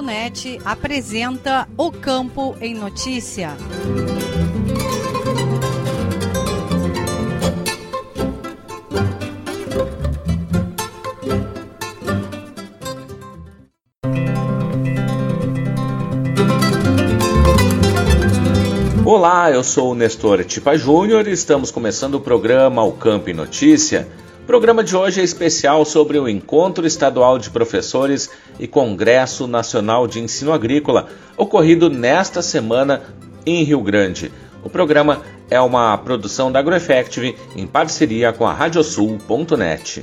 Radiosul.net apresenta O Campo em Notícia. Olá, eu sou o Nestor Tipa Júnior e estamos começando o programa O Campo em Notícia o programa de hoje é especial sobre o Encontro Estadual de Professores e Congresso Nacional de Ensino Agrícola, ocorrido nesta semana em Rio Grande. O programa é uma produção da AgroEffective em parceria com a Radiosul.net.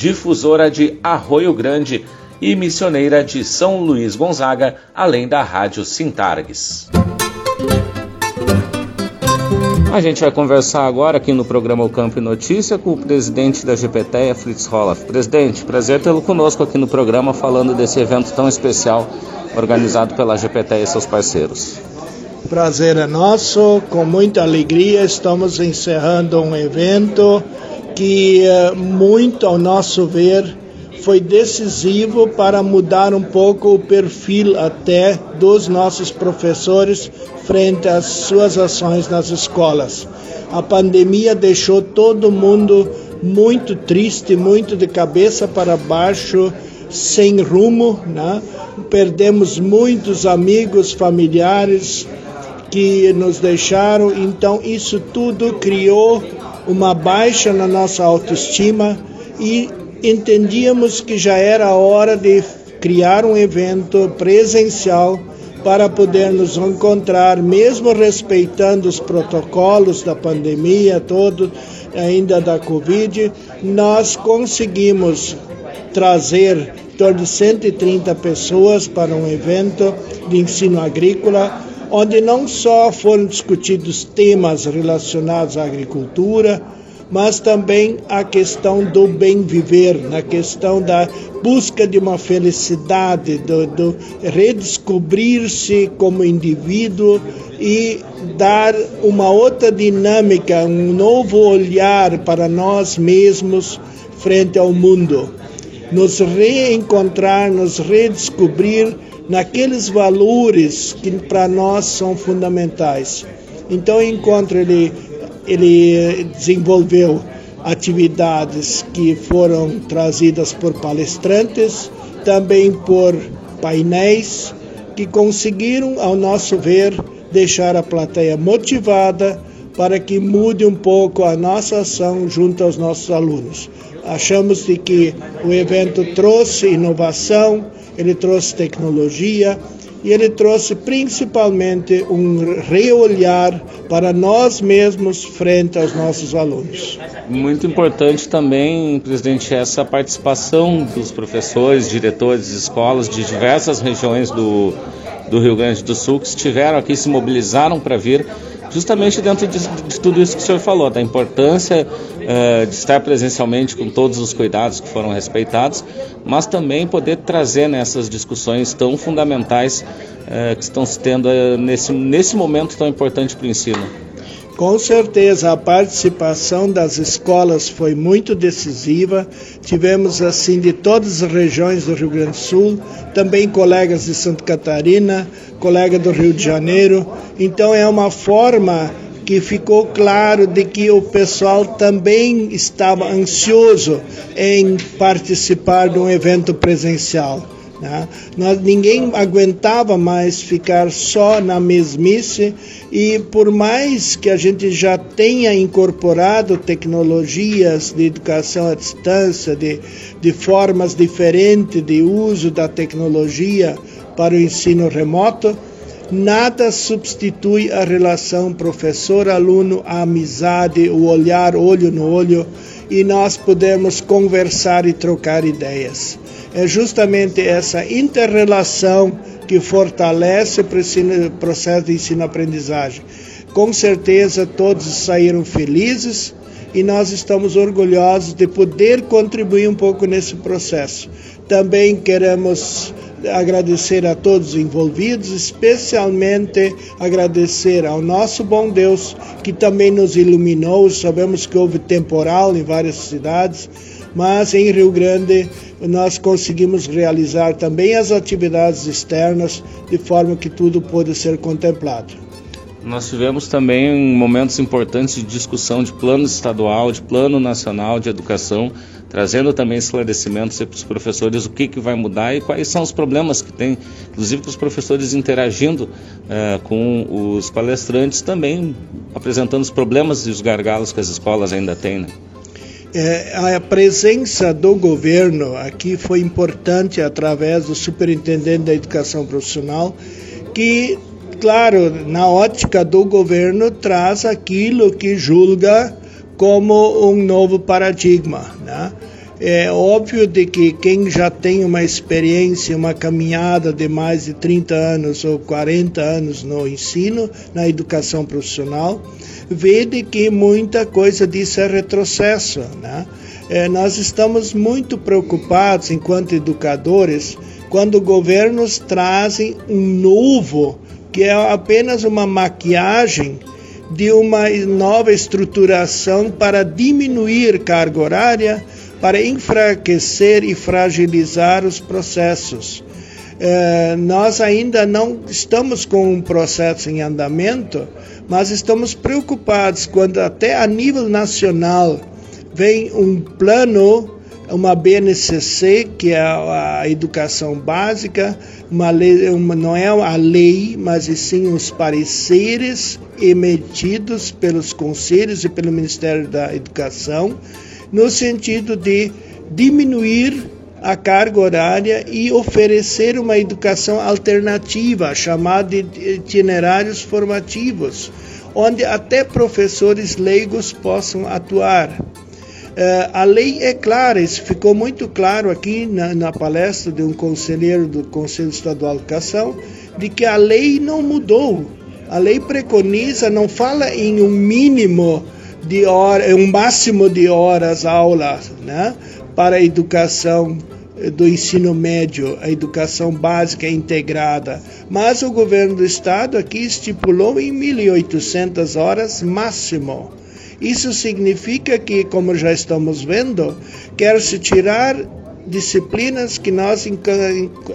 Difusora de Arroio Grande, e missioneira de São Luís Gonzaga, além da Rádio Sintargues. A gente vai conversar agora aqui no programa O Campo e Notícia com o presidente da GPTEA, Fritz Roloff. Presidente, prazer tê-lo conosco aqui no programa falando desse evento tão especial organizado pela GPTEA e seus parceiros. Prazer é nosso, com muita alegria estamos encerrando um evento que, eh, muito ao nosso ver, foi decisivo para mudar um pouco o perfil até dos nossos professores frente às suas ações nas escolas. A pandemia deixou todo mundo muito triste, muito de cabeça para baixo, sem rumo, né? Perdemos muitos amigos, familiares que nos deixaram, então isso tudo criou uma baixa na nossa autoestima e entendíamos que já era hora de criar um evento presencial para poder nos encontrar, mesmo respeitando os protocolos da pandemia, todo ainda da Covid, nós conseguimos trazer em torno de 130 pessoas para um evento de ensino agrícola, onde não só foram discutidos temas relacionados à agricultura, mas também a questão do bem viver, na questão da busca de uma felicidade, do, do redescobrir-se como indivíduo e dar uma outra dinâmica, um novo olhar para nós mesmos frente ao mundo. Nos reencontrar, nos redescobrir naqueles valores que para nós são fundamentais. Então, o encontro ele ele desenvolveu atividades que foram trazidas por palestrantes, também por painéis que conseguiram, ao nosso ver, deixar a plateia motivada para que mude um pouco a nossa ação junto aos nossos alunos. Achamos de que o evento trouxe inovação, ele trouxe tecnologia e ele trouxe principalmente um reolhar para nós mesmos frente aos nossos alunos. Muito importante também, presidente, essa participação dos professores, diretores de escolas de diversas regiões do, do Rio Grande do Sul que estiveram aqui, se mobilizaram para vir justamente dentro de, de, tudo isso que o senhor falou, da importância uh, de estar presencialmente com todos os cuidados que foram respeitados, mas também poder trazer nessas discussões tão fundamentais uh, que estão se tendo uh, nesse, nesse momento tão importante para o ensino. Com certeza a participação das escolas foi muito decisiva. Tivemos assim de todas as regiões do Rio Grande do Sul, também colegas de Santa Catarina, colega do Rio de Janeiro. Então é uma forma que ficou claro de que o pessoal também estava ansioso em participar de um evento presencial. Né? Nós, ninguém aguentava mais ficar só na mesmice e por mais que a gente já tenha incorporado tecnologias de educação à distância, de, de formas diferentes de uso da tecnologia para o ensino remoto, nada substitui a relação professor-aluno, a amizade, o olhar olho no olho e nós podemos conversar e trocar ideias é justamente essa interrelação que fortalece o processo de ensino-aprendizagem. Com certeza todos saíram felizes e nós estamos orgulhosos de poder contribuir um pouco nesse processo. Também queremos agradecer a todos os envolvidos, especialmente agradecer ao nosso bom Deus que também nos iluminou. Sabemos que houve temporal em várias cidades, mas em Rio Grande nós conseguimos realizar também as atividades externas de forma que tudo pôde ser contemplado. Nós tivemos também momentos importantes de discussão de plano estadual, de plano nacional de educação, trazendo também esclarecimentos para os professores o que, que vai mudar e quais são os problemas que tem, inclusive com os professores interagindo uh, com os palestrantes também, apresentando os problemas e os gargalos que as escolas ainda têm. Né? É, a presença do governo aqui foi importante através do superintendente da educação profissional, que, claro, na ótica do governo, traz aquilo que julga como um novo paradigma. Né? É óbvio de que quem já tem uma experiência, uma caminhada de mais de 30 anos ou 40 anos no ensino, na educação profissional, vê de que muita coisa disso é retrocesso. Né? É, nós estamos muito preocupados, enquanto educadores, quando governos trazem um novo, que é apenas uma maquiagem de uma nova estruturação para diminuir carga horária, para enfraquecer e fragilizar os processos. É, nós ainda não estamos com um processo em andamento, mas estamos preocupados quando até a nível nacional vem um plano, uma BNCC, que é a, educação básica, uma lei, uma, não é a lei, mas sim os pareceres emitidos pelos conselhos e pelo Ministério da Educação, no sentido de diminuir a carga horária e oferecer uma educação alternativa, chamada de itinerários formativos, onde até professores leigos possam atuar. Uh, a lei é clara, isso ficou muito claro aqui na, na, palestra de um conselheiro do Conselho Estadual de Educação, de que a lei não mudou. A lei preconiza, não fala em um mínimo de horas, um máximo de horas aula, né, para a educação do ensino médio, a educação básica integrada, mas o governo do estado aqui estipulou em 1.800 horas máximo. Isso significa que, como já estamos vendo, quer se tirar disciplinas que nós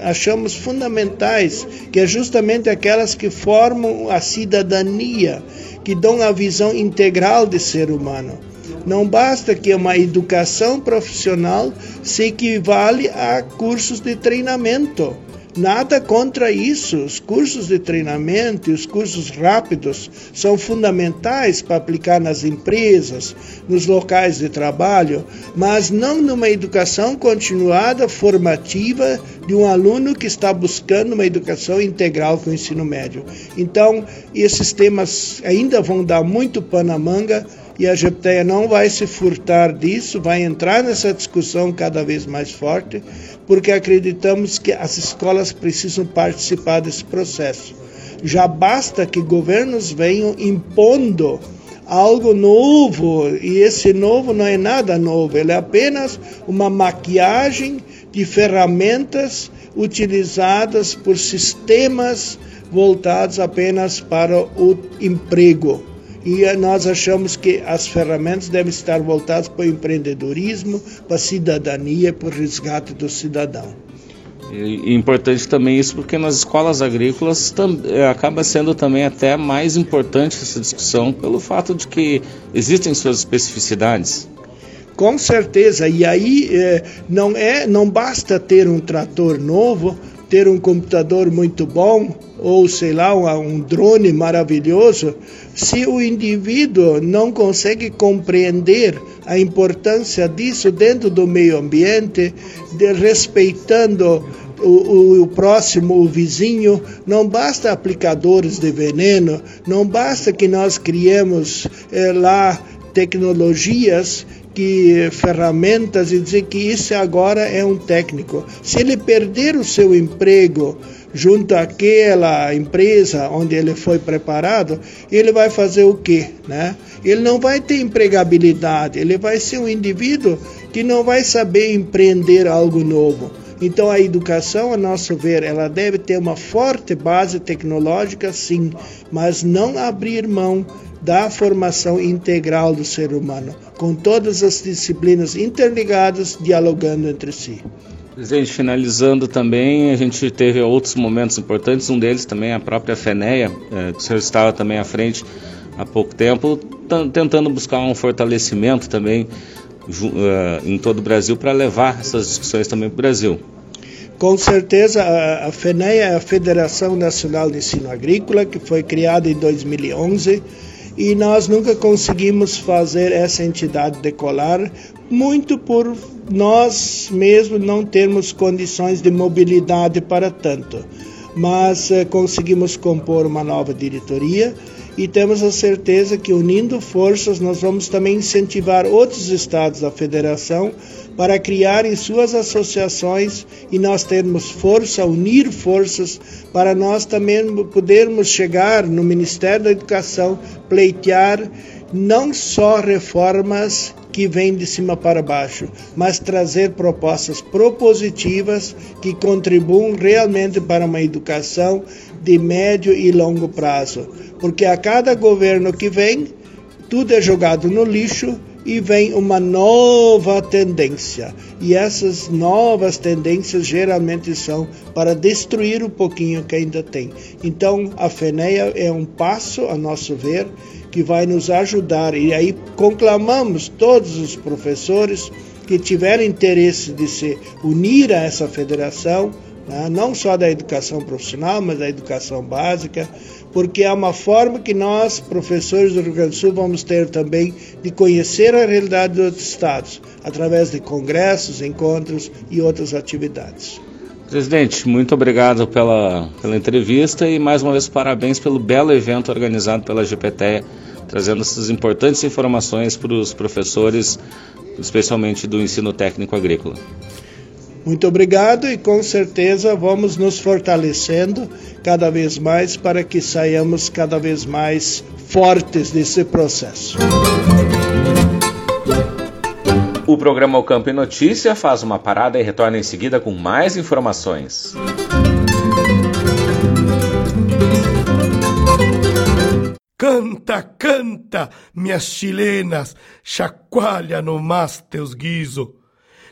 achamos fundamentais, que é justamente aquelas que formam a cidadania, que dão a visão integral de ser humano. Não basta que uma educação profissional se equivale a cursos de treinamento. Nada contra isso. Os cursos de treinamento e os cursos rápidos são fundamentais para aplicar nas empresas, nos locais de trabalho, mas não numa educação continuada formativa de um aluno que está buscando uma educação integral com o ensino médio. Então, esses temas ainda vão dar muito pano à manga e a GPTEA não vai se furtar disso, vai entrar nessa discussão cada vez mais forte, porque acreditamos que as escolas precisam participar desse processo. Já basta que governos venham impondo algo novo, e esse novo não é nada novo, ele é apenas uma maquiagem de ferramentas utilizadas por sistemas voltados apenas para o emprego e nós achamos que as ferramentas devem estar voltadas para o empreendedorismo, para a cidadania, para o resgate do cidadão. E, importante também isso porque nas escolas agrícolas é, acaba sendo também até mais importante essa discussão pelo fato de que existem suas especificidades. Com certeza, e aí é, não é, não basta ter um trator novo, ter um computador muito bom ou sei lá um, um drone maravilhoso, se o indivíduo não consegue compreender a importância disso dentro do meio ambiente, de, respeitando o, o, o, próximo, o vizinho, não basta aplicadores de veneno, não basta que nós criemos eh, lá tecnologias que ferramentas e dizer que isso agora é um técnico. Se ele perder o seu emprego junto àquela empresa onde ele foi preparado, ele vai fazer o quê? Né? Ele não vai ter empregabilidade, ele vai ser um indivíduo que não vai saber empreender algo novo. Então a educação, a nosso ver, ela deve ter uma forte base tecnológica, sim, mas não abrir mão da formação integral do ser humano, com todas as disciplinas interligadas, dialogando entre si. Presidente, finalizando também, a gente teve outros momentos importantes, um deles também a própria FENEA, é, que o senhor estava também à frente há pouco tempo, tentando buscar um fortalecimento também uh, em todo o Brasil para levar essas discussões também para o Brasil. Com certeza, a FENEA é a Federação Nacional de Ensino Agrícola, que foi criada em 2011 e nós nunca conseguimos fazer essa entidade decolar, muito por nós mesmos não termos condições de mobilidade para tanto. Mas eh, conseguimos compor uma nova diretoria e temos a certeza que unindo forças nós vamos também incentivar outros estados da federação para criarem suas associações e nós termos força, unir forças para nós também podermos chegar no Ministério da Educação pleitear não só reformas que vêm de cima para baixo, mas trazer propostas propositivas que contribuam realmente para uma educação de médio e longo prazo. Porque a cada governo que vem, tudo é jogado no lixo e vem uma nova tendência. E essas novas tendências geralmente são para destruir o pouquinho que ainda tem. Então, a FENEA é um passo, a nosso ver, que vai nos ajudar. E aí conclamamos todos os professores que tiverem interesse de se unir a essa federação, né? não só da educação profissional, mas da educação básica, porque é uma forma que nós, professores do Rio Grande do Sul, vamos ter também de conhecer a realidade dos outros estados, através de congressos, encontros e outras atividades. Presidente, muito obrigado pela, pela entrevista e mais uma vez parabéns pelo belo evento organizado pela GPTE, trazendo essas importantes informações para os professores, especialmente do ensino técnico agrícola. Muito obrigado e com certeza vamos nos fortalecendo cada vez mais para que saiamos cada vez mais fortes desse processo. O programa O Campo em Notícia faz uma parada e retorna em seguida com mais informações. Canta, canta, minhas chilenas, chacoalha no mais teus guiso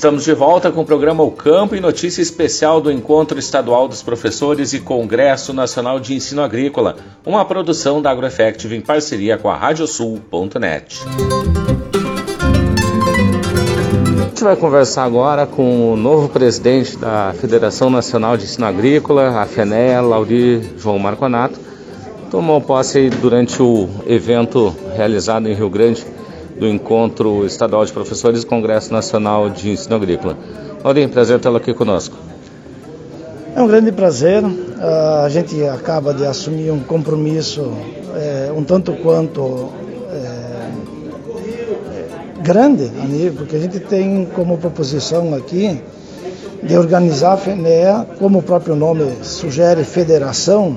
Estamos de volta com o programa O Campo e notícia especial do Encontro Estadual dos Professores e Congresso Nacional de Ensino Agrícola, uma produção da AgroEffective em parceria com a Radiosul.net. A gente vai conversar agora com o novo presidente da Federação Nacional de Ensino Agrícola, a FENEA, Lauri João Marconato. Tomou posse durante o evento realizado em Rio Grande do Encontro Estadual de Professores e Congresso Nacional de Ensino Agrícola. Laurinho, prazer tê-lo aqui conosco. É um grande prazer. A gente acaba de assumir um compromisso é, um tanto quanto é, grande porque a gente tem como proposição aqui de organizar a FENEA, como o próprio nome sugere, federação,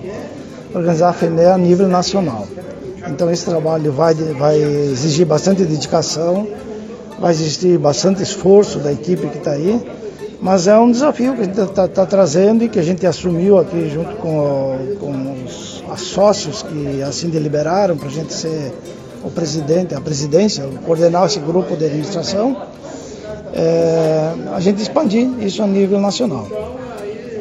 organizar a FENEA a nível nacional. Então esse trabalho vai, vai exigir bastante dedicação, vai exigir bastante esforço da equipe que está aí, mas é um desafio que a gente está tá trazendo e que a gente assumiu aqui junto com, com os, os sócios que assim deliberaram para a gente ser o presidente, a presidência, coordenar esse grupo de administração, é, a gente expandir isso a nível nacional.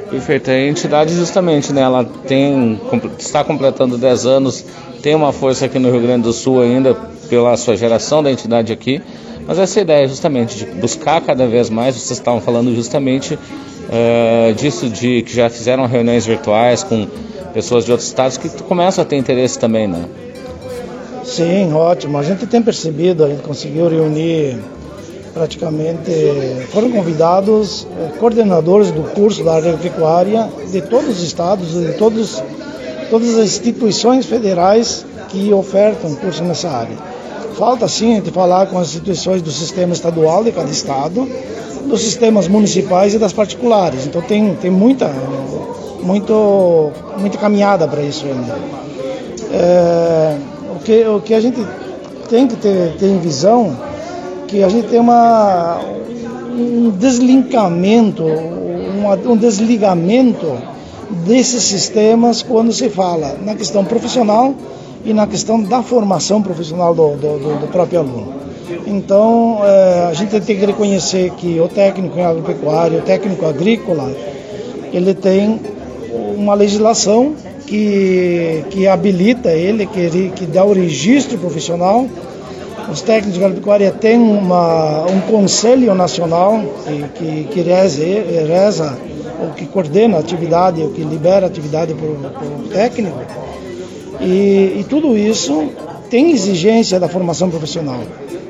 Perfeito. A entidade justamente, né, ela tem, está completando 10 anos tem uma força aqui no Rio Grande do Sul ainda pela sua geração da entidade aqui, mas essa ideia justamente de buscar cada vez mais, vocês estavam falando justamente uh, disso, de que já fizeram reuniões virtuais com pessoas de outros estados que começam a ter interesse também, né? Sim, ótimo. A gente tem percebido, a gente conseguiu reunir praticamente, foram convidados eh, coordenadores do curso da agropecuária de todos os estados, de todos todas as instituições federais que ofertam curso nessa área. Falta sim a gente falar com as instituições do sistema estadual de cada estado, dos sistemas municipais e das particulares. Então tem, tem muita, muito, muita caminhada para isso ainda. É, o, que, o que a gente tem que ter, ter em visão que a gente tem uma, um deslincamento, um, um desligamento desses sistemas quando se fala na questão profissional e na questão da formação profissional do, do, do próprio aluno. Então, é, a gente tem que reconhecer que o técnico em agropecuária, o técnico agrícola, ele tem uma legislação que, que habilita ele, que, que dá o registro profissional. Os técnicos de agropecuária têm uma, um conselho nacional que, que, que reza, reza o que coordena a atividade, o que libera a atividade para o técnico. E, e, tudo isso tem exigência da formação profissional.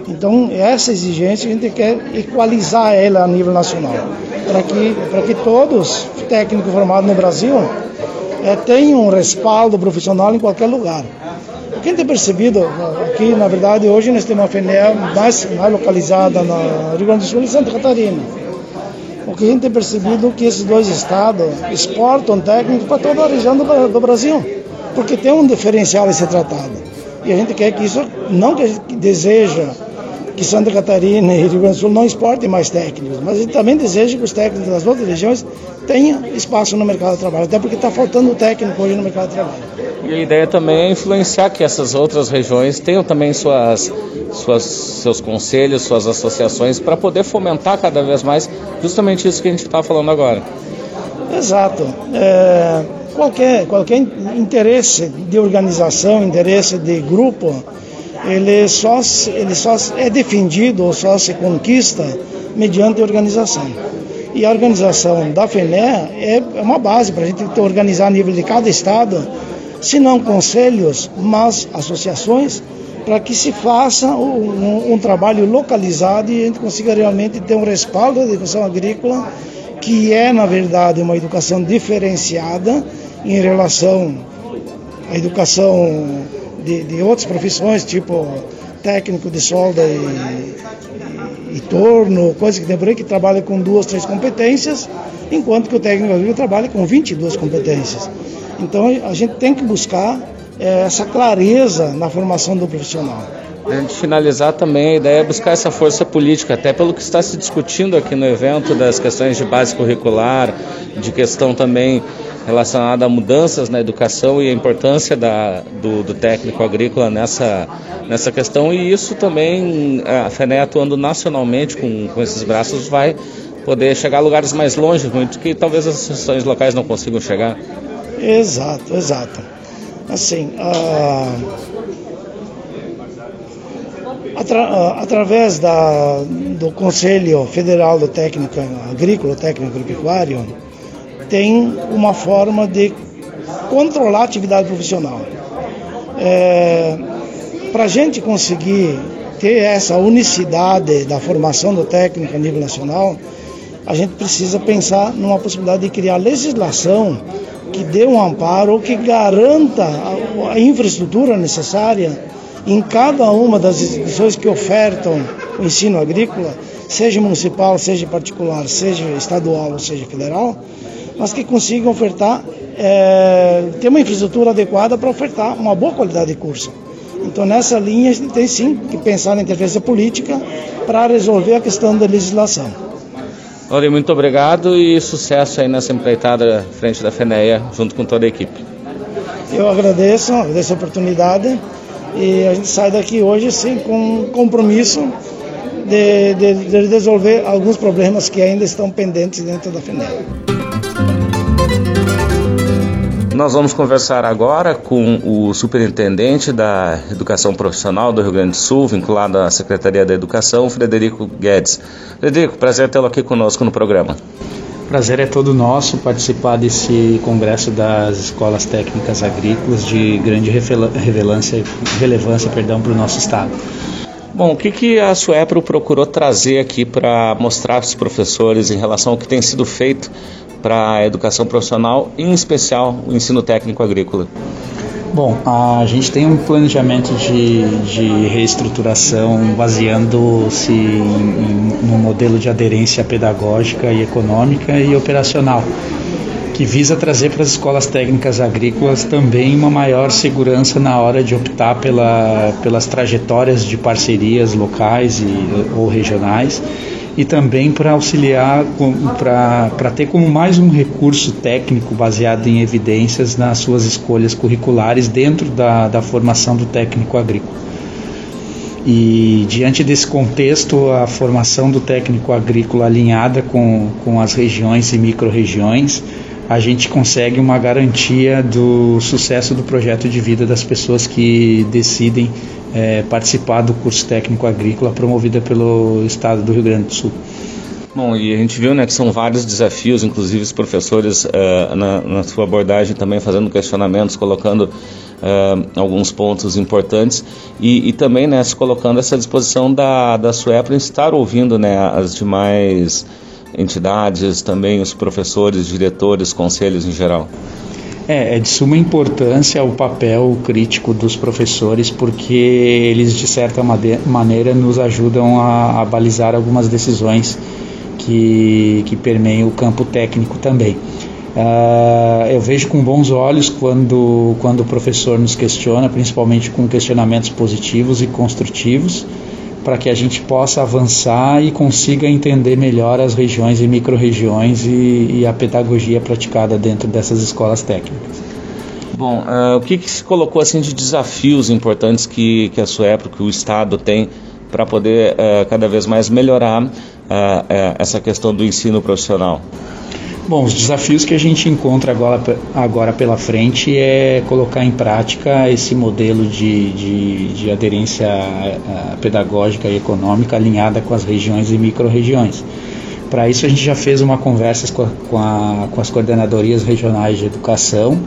Então, essa exigência a gente quer equalizar ela a nível nacional, para que, para que todos os técnicos formados no Brasil é, tenham um respaldo profissional em qualquer lugar. O que a gente tem percebido aqui, na verdade, hoje nós temos uma FENEA mais, mais localizada no Rio Grande do Sul e Santa Catarina o que a gente tem percebido é que esses dois estados exportam técnicos para toda a região do, do, Brasil, porque tem um diferencial ser tratado. E a gente quer que isso, não que a gente deseja que Santa Catarina e Rio Grande do Sul não exportem mais técnicos, mas gente também deseja que os técnicos das outras regiões tenham espaço no mercado de trabalho, até porque está faltando técnico hoje no mercado de trabalho. E a ideia também é influenciar que essas outras regiões tenham também suas, suas, seus conselhos, suas associações, para poder fomentar cada vez mais justamente isso que a gente está falando agora. Exato. É, qualquer, qualquer interesse de organização, interesse de grupo, ele só, ele só é defendido ou só se conquista mediante organização. E a organização da FENE é uma base para a gente organizar a nível de cada estado, se não conselhos, mas associações para que se faça um, um, trabalho localizado e a gente consiga realmente ter um respaldo da educação agrícola, que é, na verdade, uma educação diferenciada em relação à educação de, de outras profissões, tipo técnico de solda e, e, e torno, coisa que tem por aí, que trabalha com duas, três competências, enquanto que o técnico agrícola trabalha com 22 competências. Então a gente tem que buscar é, essa clareza na formação do profissional. De finalizar também, a ideia é buscar essa força política, até pelo que está se discutindo aqui no evento, das questões de base curricular, de questão também relacionada a mudanças na educação e a importância da, do, do, técnico agrícola nessa, nessa questão. E isso também, a FENE atuando nacionalmente com, com esses braços, vai poder chegar a lugares mais longe, muito que talvez as associações locais não consigam chegar. Exato, exato. Assim, a, atra, através da, do Conselho Federal do Técnico Agrícola, Técnico Agropecuário, tem uma forma de controlar a atividade profissional. É, Para a gente conseguir ter essa unicidade da formação do técnico a nível nacional, a gente precisa pensar numa possibilidade de criar legislação que dê um amparo ou que garanta a infraestrutura necessária em cada uma das instituições que ofertam o ensino agrícola, seja municipal, seja particular, seja estadual ou seja federal, mas que consigam ofertar, é, ter uma infraestrutura adequada para ofertar uma boa qualidade de curso. Então, nessa linha, a gente tem sim que pensar na interferência política para resolver a questão da legislação. Ori, muito obrigado e sucesso aí nessa empreitada frente da FENEA, junto com toda a equipe. Eu agradeço, agradeço a oportunidade e a gente sai daqui hoje sim com compromisso de, de, de resolver alguns problemas que ainda estão pendentes dentro da FENEA. Nós vamos conversar agora com o superintendente da Educação Profissional do Rio Grande do Sul, vinculado à Secretaria da Educação, Frederico Guedes. Frederico, prazer tê-lo aqui conosco no programa. Prazer é todo nosso participar desse congresso das escolas técnicas agrícolas de grande relevância, perdão, para o nosso estado. Bom, o que, que a Suepro procurou trazer aqui para mostrar para os professores em relação ao que tem sido feito para a educação profissional, em especial o ensino técnico agrícola? Bom, a gente tem um planejamento de, de reestruturação baseando-se no modelo de aderência pedagógica e econômica e operacional, que visa trazer para as escolas técnicas agrícolas também uma maior segurança na hora de optar pela, pelas trajetórias de parcerias locais e, ou regionais e também para auxiliar, para ter como mais um recurso técnico baseado em evidências nas suas escolhas curriculares dentro da, da formação do técnico agrícola. E diante desse contexto, a formação do técnico agrícola alinhada com, com as regiões e micro-regiões, a gente consegue uma garantia do sucesso do projeto de vida das pessoas que decidem é, participar do curso técnico agrícola promovida pelo Estado do Rio Grande do Sul. Bom, e a gente viu né, que são vários desafios, inclusive os professores uh, na, na, sua abordagem também fazendo questionamentos, colocando uh, alguns pontos importantes e, e, também né, se colocando essa disposição da, da SUEPRA em estar ouvindo né, as demais entidades, também os professores, diretores, conselhos em geral. É, é de suma importância o papel crítico dos professores, porque eles, de certa maneira, nos ajudam a, a balizar algumas decisões que, que permeiam o campo técnico também. Uh, eu vejo com bons olhos quando, quando o professor nos questiona, principalmente com questionamentos positivos e construtivos, para que a gente possa avançar e consiga entender melhor as regiões e micro-regiões e, e, a pedagogia praticada dentro dessas escolas técnicas. Bom, uh, o que, que, se colocou assim de desafios importantes que, que a SUEPRO, que o Estado tem para poder uh, cada vez mais melhorar uh, essa questão do ensino profissional? Bom, os desafios que a gente encontra agora, agora pela frente é colocar em prática esse modelo de, de, de aderência eh, pedagógica e econômica alinhada com as regiões e micro-regiões. Para isso, a gente já fez uma conversa com, a, com, a, com as coordenadorias regionais de educação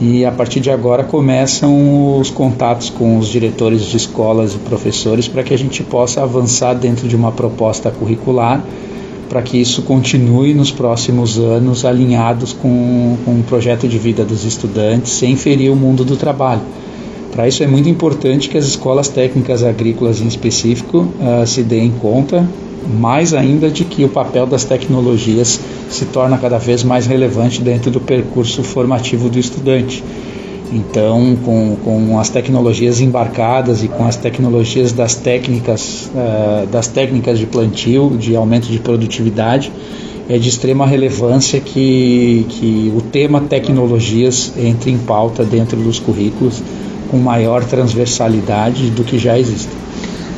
e a partir de agora começam os contatos com os diretores de escolas e professores para que a gente possa avançar dentro de uma proposta curricular para que isso continue nos próximos anos alinhados com, com o projeto de vida dos estudantes, sem ferir o mundo do trabalho. Para isso é muito importante que as escolas técnicas agrícolas em específico uh, se deem conta, mais ainda de que o papel das tecnologias se torna cada vez mais relevante dentro do percurso formativo do estudante. Então, com, com as tecnologias embarcadas e com as tecnologias das técnicas, uh, das técnicas de plantio, de aumento de produtividade, é de extrema relevância que, que o tema tecnologias entre em pauta dentro dos currículos com maior transversalidade do que já existe.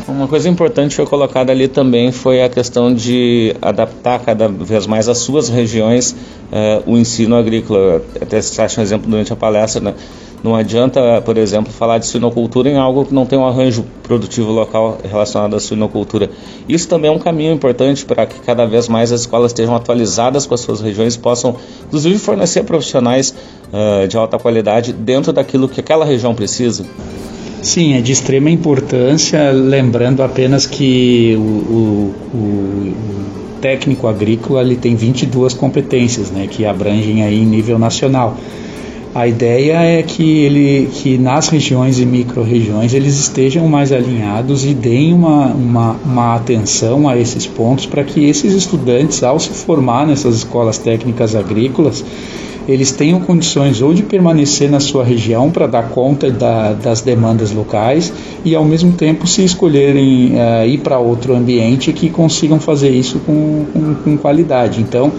Uma coisa importante foi colocada ali também foi a questão de adaptar cada vez mais às suas regiões uh, o ensino agrícola. Até se acha um exemplo durante a palestra, né? Não adianta, por exemplo, falar de suinocultura em algo que não tem um arranjo produtivo local relacionado à suinocultura. Isso também é um caminho importante para que cada vez mais as escolas estejam atualizadas com as suas regiões possam, inclusive, fornecer profissionais uh, de alta qualidade dentro daquilo que aquela região precisa. Sim, é de extrema importância, lembrando apenas que o, o, o, técnico agrícola ele tem 22 competências, né, que abrangem aí em nível nacional. A ideia é que, ele, que nas regiões e micro-regiões eles estejam mais alinhados e deem uma, uma, uma atenção a esses pontos para que esses estudantes, ao se formar nessas escolas técnicas agrícolas, eles tenham condições ou de permanecer na sua região para dar conta da, das demandas locais e ao mesmo tempo se escolherem uh, ir para outro ambiente que consigam fazer isso com, com, com qualidade. Então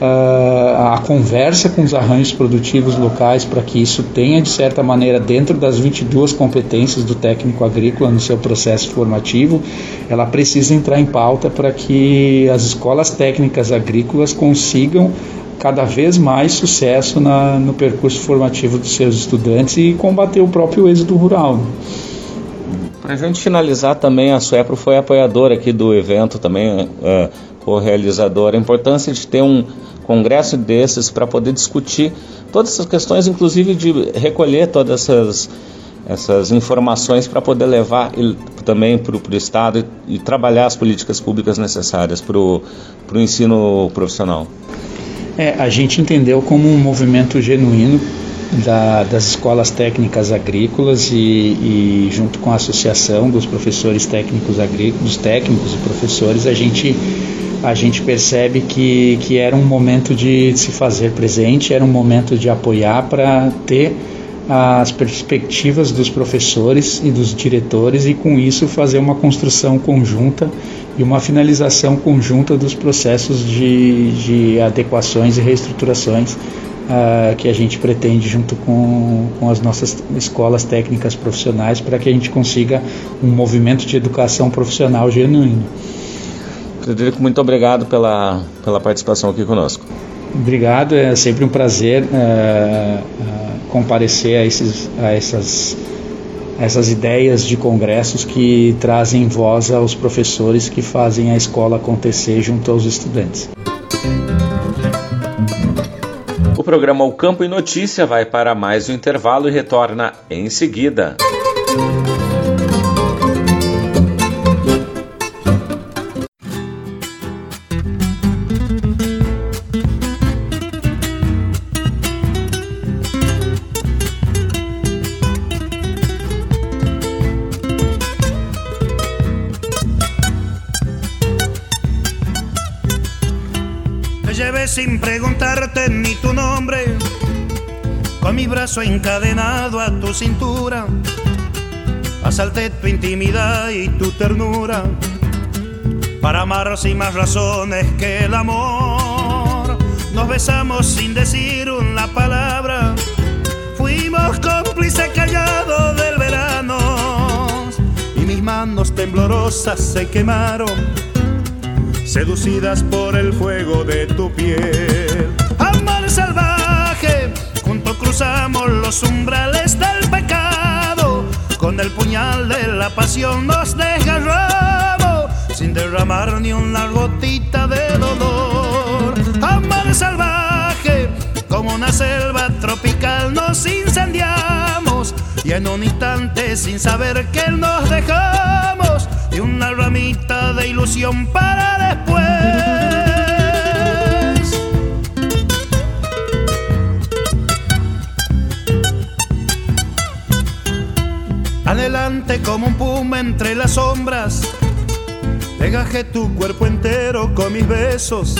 uh, a conversa com os arranjos produtivos locais para que isso tenha, de certa maneira, dentro das 22 competências do técnico agrícola no seu processo formativo, ela precisa entrar em pauta para que as escolas técnicas agrícolas consigam cada vez mais sucesso na, no percurso formativo dos seus estudantes e combater o próprio êxodo rural. Para a gente finalizar também, a Suepro foi apoiadora aqui do evento, também é, co-realizadora. A importância de ter um, congresso desses para poder discutir todas essas questões, inclusive de recolher todas essas, essas informações para poder levar também para o Estado e, e, trabalhar as políticas públicas necessárias para o ensino profissional. É, a gente entendeu como um movimento genuíno da, das escolas técnicas agrícolas e, e, junto com a associação dos professores técnicos agrícolas, técnicos e professores, a gente a gente percebe que, que era um momento de se fazer presente, era um momento de apoiar para ter as perspectivas dos professores e dos diretores e com isso fazer uma construção conjunta e uma finalização conjunta dos processos de, de adequações e reestruturações uh, que a gente pretende junto com, com as nossas escolas técnicas profissionais para que a gente consiga um movimento de educação profissional genuíno. Frederico, muito obrigado pela, pela participação aqui conosco. Obrigado, é sempre um prazer é, comparecer a, esses, a essas, essas ideias de congressos que trazem voz aos professores que fazem a escola acontecer junto aos estudantes. O programa O Campo e Notícia vai para mais um intervalo e retorna em seguida. Ni tu nombre, con mi brazo encadenado a tu cintura, asalté tu intimidad y tu ternura, para amar sin más razones que el amor. Nos besamos sin decir una palabra, fuimos cómplices callados del verano, y mis manos temblorosas se quemaron seducidas por el fuego de tu piel. Cruzamos los umbrales del pecado, con el puñal de la pasión nos desgarramos, sin derramar ni una gotita de dolor. Amor salvaje, como una selva tropical nos incendiamos y en un instante sin saber que nos dejamos y una ramita de ilusión para después. Adelante como un puma entre las sombras, Degaje tu cuerpo entero con mis besos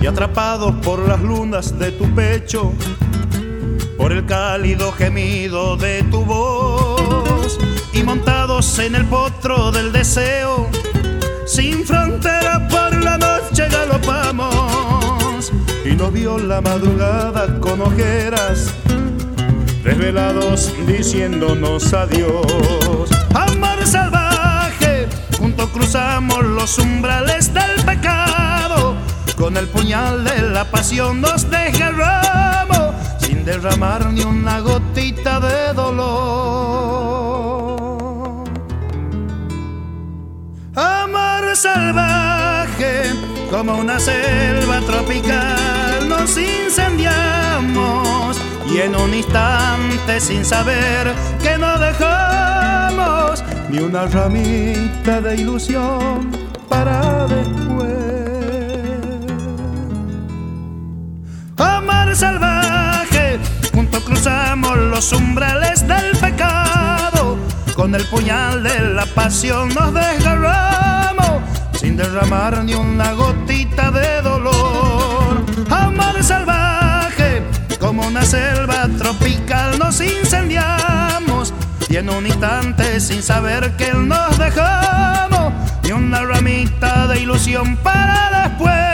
y atrapados por las lunas de tu pecho, por el cálido gemido de tu voz y montados en el potro del deseo, sin frontera por la noche galopamos y no vio la madrugada con ojeras, revelados diciéndonos adiós. Amor salvaje, junto cruzamos los umbrales del pecado con el puñal de la pasión nos desgarramos sin derramar ni una gotita de dolor. Amor salvaje, como una selva tropical, nos incendiamos y en un instante sin saber que no dejamos ni una ramita de ilusión para después. salvaje, juntos cruzamos los umbrales del pecado, con el puñal de la pasión nos desgarramos, sin derramar ni una gotita de dolor. Amor salvaje, como una selva tropical nos incendiamos, y en un instante sin saber que nos dejamos, ni una ramita de ilusión para después.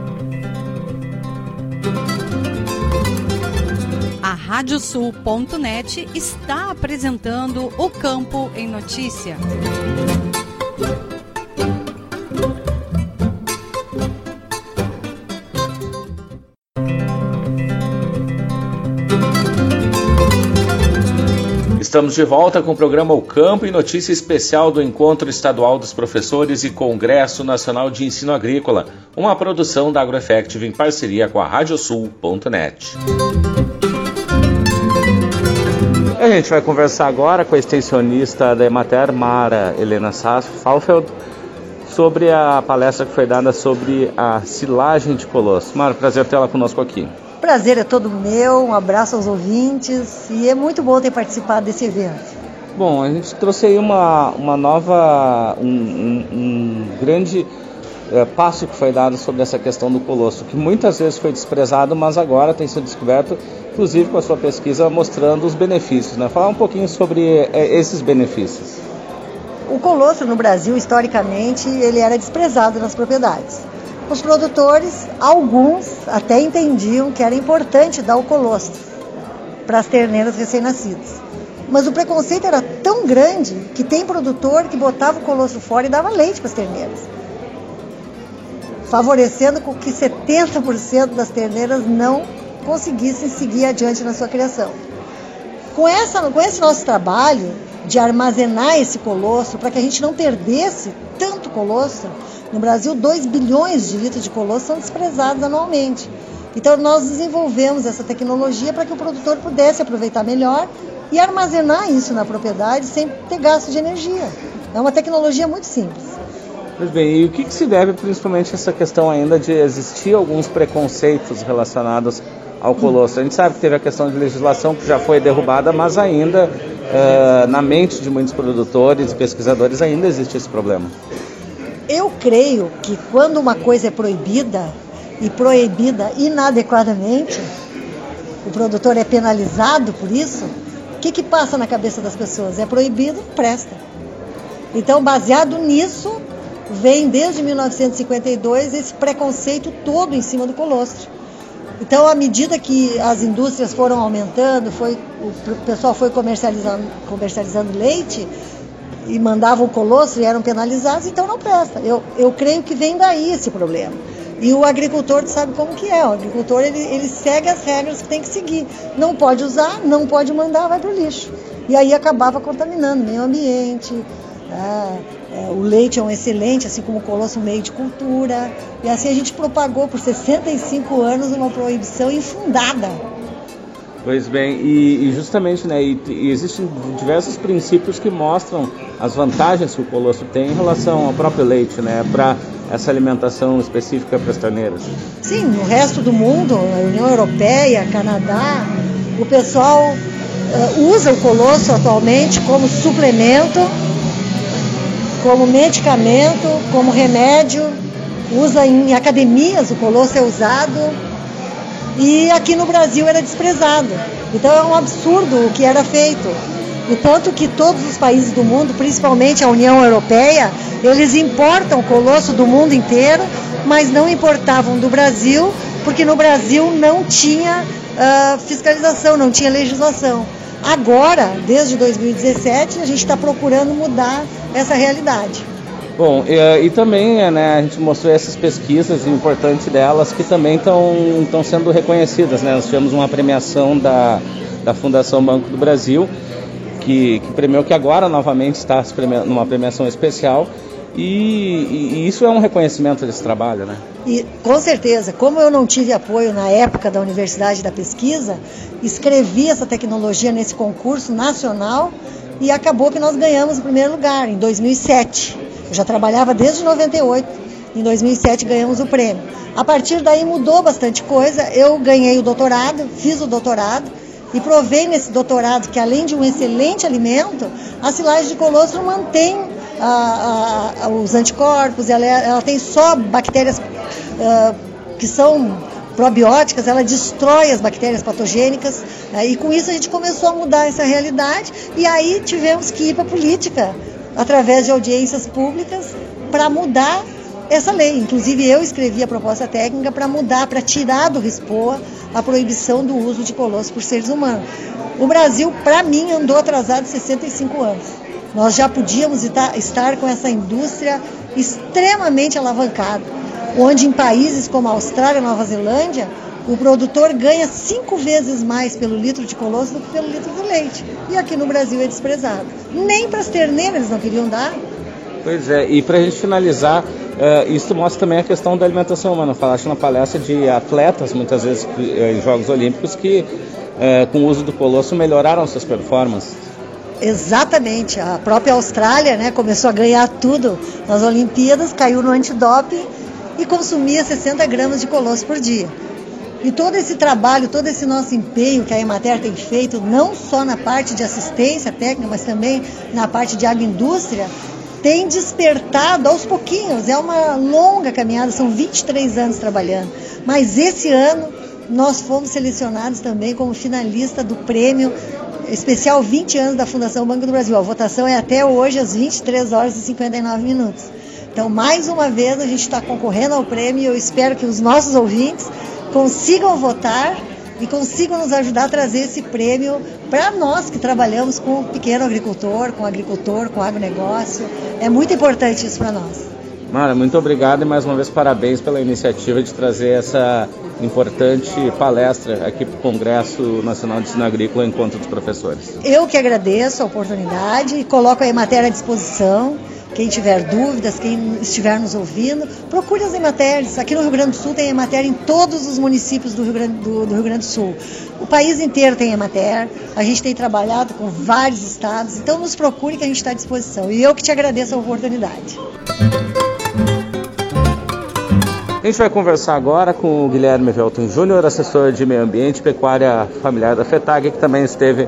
Radiosul.net está apresentando o Campo em Notícia. Estamos de volta com o programa O Campo e notícia especial do Encontro Estadual dos Professores e Congresso Nacional de Ensino Agrícola, uma produção da AgroEffective em parceria com a Radiosul.net. A gente vai conversar agora com a extensionista da Emater, Mara Helena Falfeld, sobre a palestra que foi dada sobre a silagem de colosso. Mara, prazer tê-la conosco aqui. Prazer é todo meu, um abraço aos ouvintes e é muito bom ter participado desse evento. Bom, a gente trouxe aí uma, uma nova, um, um, um grande é, passo que foi dado sobre essa questão do colosso, que muitas vezes foi desprezado, mas agora tem sido descoberto, inclusive com a sua pesquisa mostrando os benefícios. Né? Falar um pouquinho sobre é, esses benefícios. O colosso no Brasil, historicamente, ele era desprezado nas propriedades. Os produtores, alguns até entendiam que era importante dar o colostro para as terneiras recém-nascidas. Mas o preconceito era tão grande que tem produtor que botava o colostro fora e dava leite para as terneiras. Favorecendo com que 70% das terneiras não conseguissem seguir adiante na sua criação. Com, essa, com esse nosso trabalho de armazenar esse colostro para que a gente não perdesse tanto colostro, no Brasil, 2 bilhões de litros de colosso são desprezados anualmente. Então, nós desenvolvemos essa tecnologia para que o produtor pudesse aproveitar melhor e armazenar isso na propriedade sem ter gasto de energia. É uma tecnologia muito simples. Pois bem, e o que, que se deve principalmente a essa questão ainda de existir alguns preconceitos relacionados ao colosso? A gente sabe que teve a questão de legislação que já foi derrubada, mas ainda uh, na mente de muitos produtores e pesquisadores ainda existe esse problema. Eu creio que quando uma coisa é proibida e proibida inadequadamente, o produtor é penalizado por isso, o que, que passa na cabeça das pessoas? É proibido, presta. Então, baseado nisso, vem desde 1952 esse preconceito todo em cima do colostro. Então, à medida que as indústrias foram aumentando, foi, o pessoal foi comercializando, comercializando leite e mandavam o colostro e eram penalizados, então não presta. Eu, eu creio que vem daí esse problema. E o agricultor sabe como que é. O agricultor ele, ele segue as regras que tem que seguir. Não pode usar, não pode mandar, vai para o lixo. E aí acabava contaminando o meio ambiente. É, é, o leite é um excelente, assim como o colosso, um meio de cultura. E assim a gente propagou por 65 anos uma proibição infundada. Pois bem, e, e justamente, né, e, e, existem diversos princípios que mostram as vantagens que o colosso tem em relação ao próprio leite, né, para essa alimentação específica para as terneiras. Sim, no resto do mundo, na União Europeia, Canadá, o pessoal uh, usa o colosso atualmente como suplemento como medicamento, como remédio, usa em academias, o colosso é usado, e aqui no Brasil era desprezado. Então é um absurdo o que era feito. E tanto que todos os países do mundo, principalmente a União Europeia, eles importam colosso do mundo inteiro, mas não importavam do Brasil, porque no Brasil não tinha uh, fiscalização, não tinha legislação. Agora, desde 2017, a gente está procurando mudar essa realidade. Bom, e, e, também né, a gente mostrou essas pesquisas importantes delas que também estão sendo reconhecidas. Né? Nós tivemos uma premiação da, da Fundação Banco do Brasil, que, que premiou que agora novamente está numa premiação especial e, e, isso é um reconhecimento desse trabalho, né? E com certeza, como eu não tive apoio na época da Universidade da Pesquisa, escrevi essa tecnologia nesse concurso nacional e acabou que nós ganhamos o primeiro lugar em 2007. Eu já trabalhava desde 98. Em 2007 ganhamos o prêmio. A partir daí mudou bastante coisa. Eu ganhei o doutorado, fiz o doutorado e provei nesse doutorado que além de um excelente alimento, a silagem de colostro mantém a, a, os anticorpos, ela, é, ela, tem só bactérias uh, que são probióticas, ela destrói as bactérias patogênicas uh, e com isso a gente começou a mudar essa realidade e aí tivemos que ir para a política através de audiências públicas para mudar essa lei. Inclusive eu escrevi a proposta técnica para mudar, para tirar do RISPOA a proibição do uso de colosso por seres humanos. O Brasil, para mim, andou atrasado 65 anos. Nós já podíamos estar com essa indústria extremamente alavancada, onde em países como a Austrália e Nova Zelândia, o produtor ganha cinco vezes mais pelo litro de colosso do que pelo litro do leite. E aqui no Brasil é desprezado. Nem para as terneiras eles não queriam dar. Pois é, e para a gente finalizar, uh, isso mostra também a questão da alimentação humana. Falaste na palestra de atletas, muitas vezes uh, em Jogos Olímpicos, que uh, com o uso do colosso melhoraram suas performances. Exatamente. A própria Austrália né, começou a ganhar tudo nas Olimpíadas, caiu no antidoping e consumia 60 gramas de colosso por dia. E todo esse trabalho, todo esse nosso empenho que a Emater tem feito, não só na parte de assistência técnica, mas também na parte de agroindústria, tem despertado aos pouquinhos. É uma longa caminhada, são 23 anos trabalhando. Mas esse ano nós fomos selecionados também como finalista do prêmio especial 20 anos da Fundação Banco do Brasil. A votação é até hoje às 23 horas e 59 minutos. Então, mais uma vez, a gente está concorrendo ao prêmio e eu espero que os nossos ouvintes consigam votar e consigam nos ajudar a trazer esse prêmio para nós que trabalhamos com o pequeno agricultor, com o agricultor, com o agronegócio. É muito importante isso para nós. Mara, muito obrigado e mais uma vez parabéns pela iniciativa de trazer essa importante palestra aqui para o Congresso Nacional de Ensino Agrícola Encontro dos Professores. Eu que agradeço a oportunidade e coloco a matéria à disposição. Quem tiver dúvidas, quem estiver nos ouvindo, procure as Ematéries. Aqui no Rio Grande do Sul tem Emater em todos os municípios do Rio, Grande, do, do Rio Grande do Sul. O país inteiro tem Emater. A gente tem trabalhado com vários estados. Então nos procure que a gente está à disposição. E eu que te agradeço a oportunidade. A gente vai conversar agora com o Guilherme Velton Júnior, assessor de Meio Ambiente e Pecuária Familiar da FETAG, que também esteve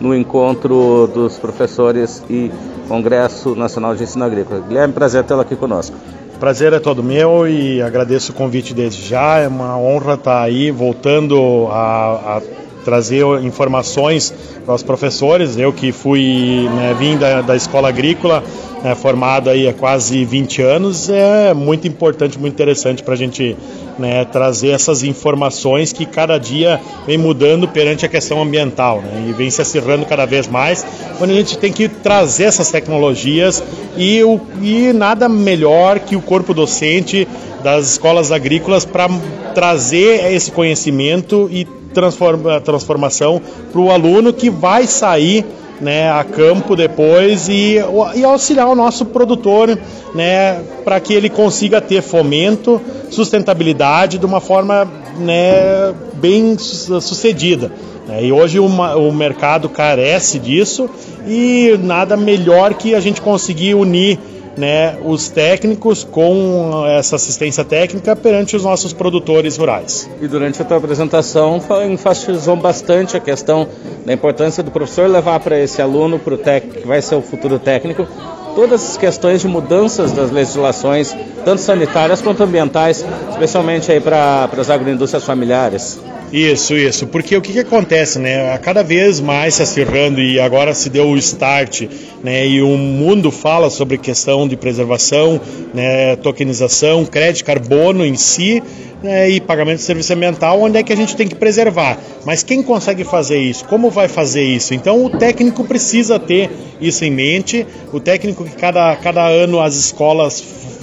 no encontro dos professores e Congresso Nacional de Ensino Agrícola. Guilherme, prazer tê-lo aqui conosco. Prazer é todo meu e agradeço o convite desde já. É uma honra estar aí voltando a, a trazer informações para os professores. Eu que fui né, vim da, da escola agrícola, né, formado aí há quase 20 anos, é muito importante, muito interessante para a gente né, trazer essas informações que cada dia vem mudando perante a questão ambiental né, e vem se acirrando cada vez mais, onde a gente tem que trazer essas tecnologias e, o, e nada melhor que o corpo docente das escolas agrícolas para trazer esse conhecimento e transforma, transformação para o aluno que vai sair né, a campo depois e, e auxiliar o nosso produtor né, para que ele consiga ter fomento, sustentabilidade de uma forma né, bem sucedida. Né. E hoje o mercado carece disso e nada melhor que a gente conseguir unir né, os técnicos com essa assistência técnica perante os nossos produtores rurais. E durante a tua apresentação enfatizou bastante a questão da importância do professor levar para esse aluno, para o técnico que vai ser o futuro técnico, todas as questões de mudanças das legislações, tanto sanitárias quanto ambientais, especialmente aí para as agroindústrias familiares. Isso, isso. Porque o que, que acontece, né? A cada vez mais se acirrando e agora se deu o start, né? E o mundo fala sobre questão de preservação, né? Tokenização, crédito carbono em si, né, e pagamento de serviço ambiental, onde é que a gente tem que preservar. Mas quem consegue fazer isso? Como vai fazer isso? Então o técnico precisa ter isso em mente. O técnico que cada, cada ano as escolas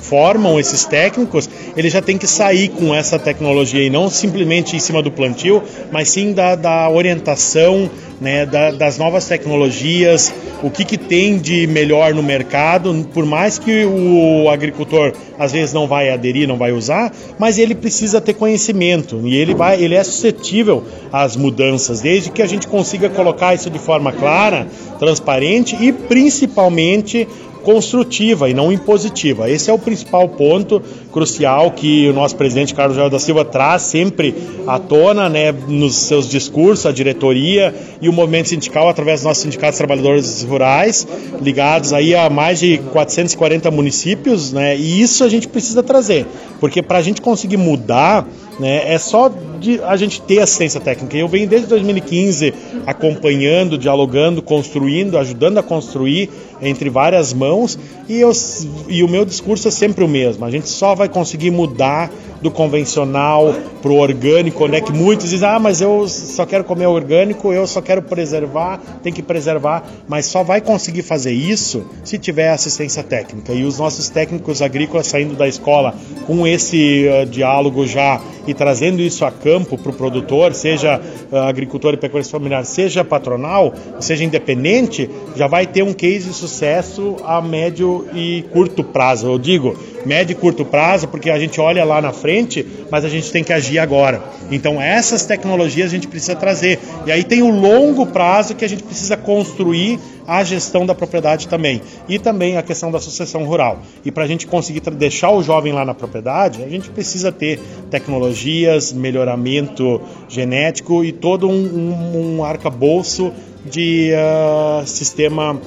formam esses técnicos, ele já tem que sair com essa tecnologia e não simplesmente em cima do plantio, mas sim da, da orientação, né, da, das novas tecnologias, o que, que tem de melhor no mercado, por mais que o agricultor às vezes não vai aderir, não vai usar, mas ele precisa ter conhecimento e ele vai, ele é suscetível às mudanças, desde que a gente consiga colocar isso de forma clara, transparente e principalmente construtiva e não impositiva. Esse é o principal ponto crucial que o nosso presidente Carlos Jair da Silva traz sempre à tona, né, nos seus discursos, a diretoria e o movimento sindical através dos nossos sindicatos trabalhadores rurais, ligados aí a mais de 440 municípios, né, e isso a gente precisa trazer, porque para a gente conseguir mudar né? É só a gente ter assistência técnica. Eu venho desde 2015 acompanhando, dialogando, construindo, ajudando a construir entre várias mãos e, eu, e o meu discurso é sempre o mesmo. A gente só vai conseguir mudar do convencional para o orgânico, onde é que muitos dizem, ah, mas eu só quero comer orgânico, eu só quero preservar, tem que preservar, mas só vai conseguir fazer isso se tiver assistência técnica. E os nossos técnicos agrícolas saindo da escola com esse uh, diálogo já e trazendo isso a campo para o produtor, seja uh, agricultor e pecuarista familiar, seja patronal, seja independente, já vai ter um case de sucesso a médio e curto prazo. Eu digo médio e curto prazo, porque a gente olha lá na frente, mas a gente tem que agir agora. Então essas tecnologias a gente precisa trazer. E aí tem o longo prazo que a gente precisa construir a gestão da propriedade também. E também a questão da sucessão rural. E para a gente conseguir deixar o jovem lá na propriedade, a gente precisa ter tecnologias, melhoramento genético e todo um, um, um arcabouço de uh, sistema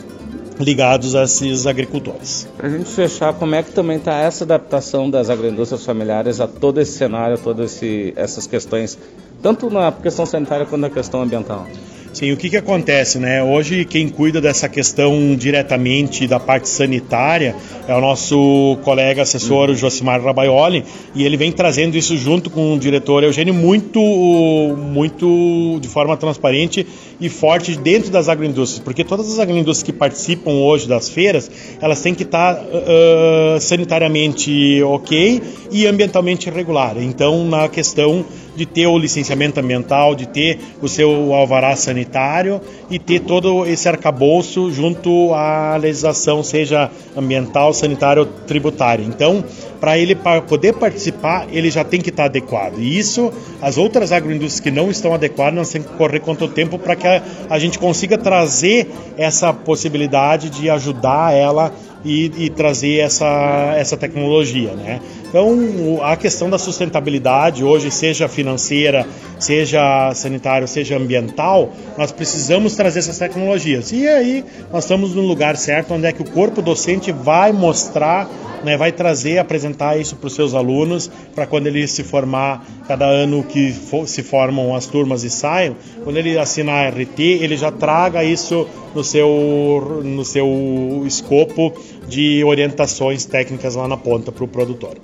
ligados a esses agricultores. Para a gente fechar, como é que também está essa adaptação das agroindústrias familiares a todo esse cenário, a todas essas questões, tanto na questão sanitária quanto na questão ambiental? Sim, o que, que acontece, né? Hoje quem cuida dessa questão diretamente da parte sanitária é o nosso colega assessor uhum. Josimar Rabaioli e ele vem trazendo isso junto com o diretor Eugênio muito, muito de forma transparente e forte dentro das agroindústrias, porque todas as agroindústrias que participam hoje das feiras, elas têm que estar uh, sanitariamente ok e ambientalmente regular. Então, na questão de ter o licenciamento ambiental, de ter o seu alvará sanitário e ter todo esse arcabouço junto à legislação, seja ambiental, sanitária ou tributária. Então, para ele poder participar, ele já tem que estar adequado. E isso, as outras agroindústrias que não estão adequadas, nós temos que correr contra o tempo para que a, a gente consiga trazer essa possibilidade de ajudar ela e, e trazer essa, essa tecnologia, né? Então, a questão da sustentabilidade hoje, seja financeira, seja sanitária, seja ambiental, nós precisamos trazer essas tecnologias. E aí, nós estamos no lugar certo, onde é que o corpo docente vai mostrar né, vai trazer, apresentar isso para os seus alunos, para quando ele se formar, cada ano que for, se formam as turmas e saiam, quando ele assinar a RT, ele já traga isso no seu, no seu escopo de orientações técnicas lá na ponta para o produtor.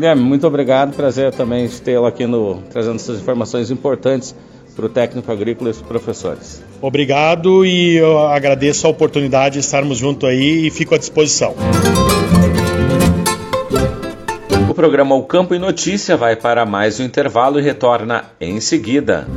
Guilherme, muito obrigado. Prazer também tê-lo aqui no, trazendo essas informações importantes para o técnico agrícola e os professores. Obrigado e eu agradeço a oportunidade de estarmos juntos aí e fico à disposição. O programa O Campo e Notícia vai para mais um intervalo e retorna em seguida.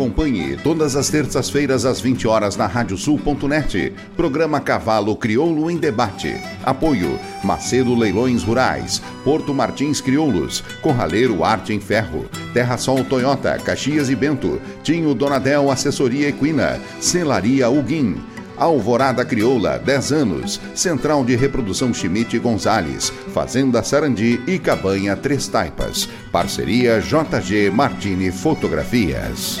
Acompanhe todas as terças-feiras às 20 horas na radiosul.net. Programa Cavalo Crioulo em Debate. Apoio Macedo Leilões Rurais, Porto Martins Crioulos, Corraleiro Arte em Ferro, Terra Sol Toyota, Caxias e Bento, Tinho Donadel Assessoria Equina, Celaria Uguim. Alvorada Crioula, 10 anos. Central de Reprodução Schmidt Gonzales. Fazenda Sarandi e Cabanha Três Taipas. Parceria JG Martini Fotografias.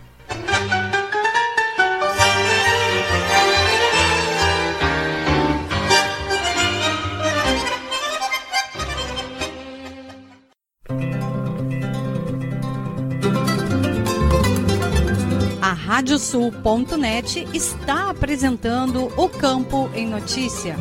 Radiosul.net está apresentando o Campo em Notícia.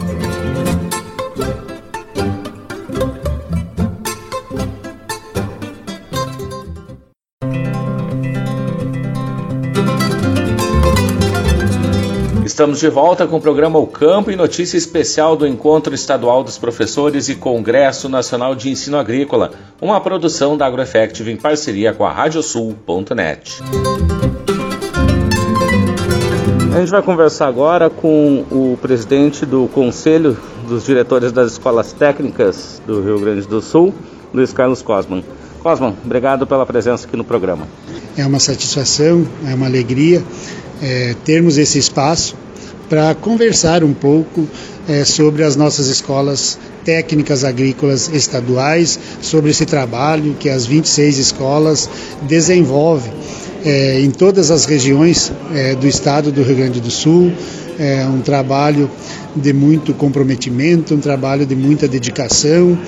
Estamos de volta com o programa O Campo e notícia especial do Encontro Estadual dos Professores e Congresso Nacional de Ensino Agrícola, uma produção da AgroEffective em parceria com a Radiosul.net. A gente vai conversar agora com o presidente do Conselho dos Diretores das Escolas Técnicas do Rio Grande do Sul, Luiz Carlos Cosman. Cosman, obrigado pela presença aqui no programa. É uma satisfação, é uma alegria é, termos esse espaço para conversar um pouco é, sobre as nossas escolas técnicas agrícolas estaduais, sobre esse trabalho que as 26 escolas desenvolvem é, em todas as regiões é, do estado do Rio Grande do Sul. É um trabalho de muito comprometimento, um trabalho de muita dedicação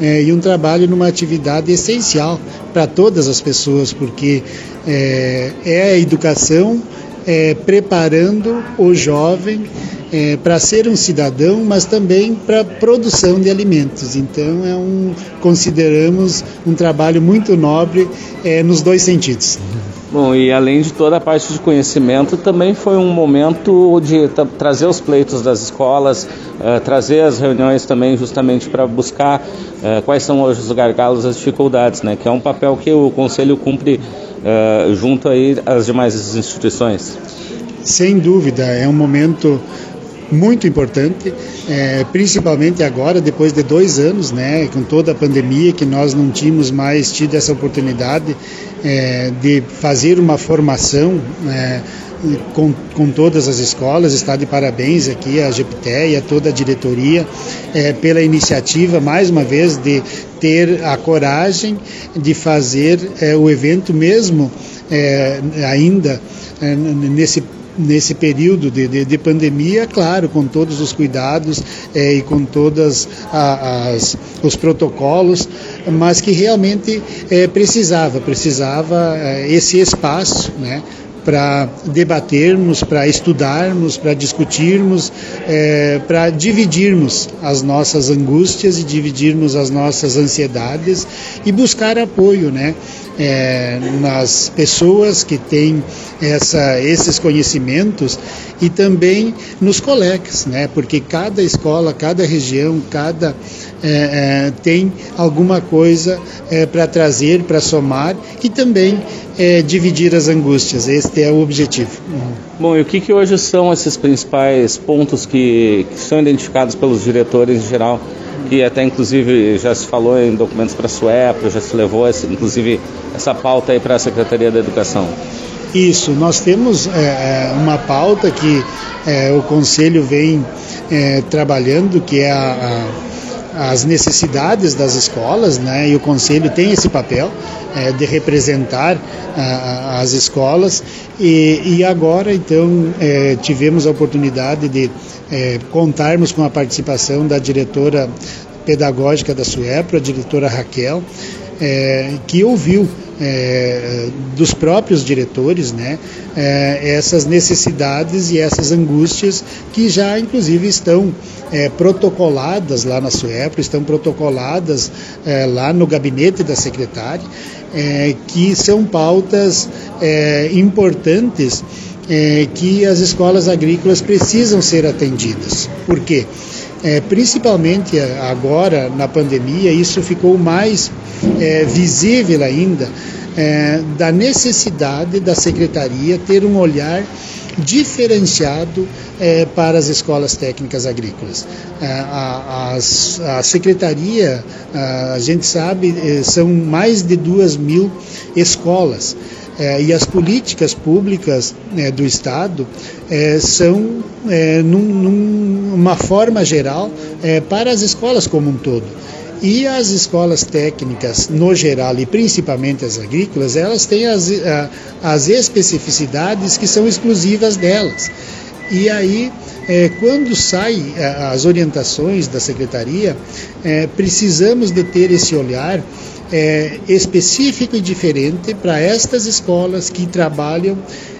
é, e um trabalho numa atividade essencial para todas as pessoas, porque é, é a educação é, preparando o jovem é, para ser um cidadão, mas também para produção de alimentos. Então é um consideramos um trabalho muito nobre é, nos dois sentidos. Bom, e além de toda a parte de conhecimento, também foi um momento de trazer os pleitos das escolas, uh, trazer as reuniões também justamente para buscar uh, quais são hoje os gargalos, as dificuldades, né? Que é um papel que o Conselho cumpre uh, junto aí às demais instituições. Sem dúvida, é um momento muito importante, é, principalmente agora, depois de dois anos, né, com toda a pandemia, que nós não tínhamos mais tido essa oportunidade é, de fazer uma formação é, com, com todas as escolas, está de parabéns aqui a GPTE e a toda a diretoria é, pela iniciativa, mais uma vez, de ter a coragem de fazer é, o evento mesmo é, ainda é, nesse nesse período de, de, de, pandemia, claro, com todos os cuidados é, e com todos os protocolos, mas que realmente é, precisava, precisava é, esse espaço, né? para debatermos, para estudarmos, para discutirmos, é, para dividirmos as nossas angústias e dividirmos as nossas ansiedades e buscar apoio, né? É, nas pessoas que têm essa, esses conhecimentos e também nos colegas, né? porque cada escola, cada região, cada é, é, tem alguma coisa é, para trazer, para somar e também é, dividir as angústias. Este é o objetivo. Bom, e o que, que hoje são esses principais pontos que, que são identificados pelos diretores em geral? Que até inclusive já se falou em documentos para a SUEPRO, já se levou esse, inclusive essa pauta aí para a Secretaria da Educação. Isso, nós temos é, é uma pauta que é, o Conselho vem é, trabalhando, que é a, a, as necessidades das escolas, né, e o Conselho tem esse papel é, de representar a, as escolas, e, e agora então é, tivemos a oportunidade de contarmos com a participação da diretora pedagógica da SUEPRO, a diretora Raquel, que ouviu é, dos próprios diretores, né, é, essas necessidades e essas angústias que já inclusive estão é, protocoladas lá na SUEPRO, estão protocoladas é, lá no gabinete da secretária, é, que são pautas é, importantes que as escolas agrícolas precisam ser atendidas. Por quê? É, principalmente agora na pandemia, isso ficou mais é, visível ainda é, da necessidade da secretaria ter um olhar diferenciado é, para as escolas técnicas agrícolas. É, a, a, a, secretaria, a, a gente sabe, é, são mais de duas mil escolas. É, e as políticas públicas é, do Estado é, são, é, num, numa forma geral, é, para as escolas como um todo. E as escolas técnicas, no geral, e principalmente as agrícolas, elas têm as, as especificidades que são exclusivas delas. E aí, é, quando saem as orientações da secretaria, é, precisamos de ter esse olhar é, específico e diferente para estas escolas que trabalham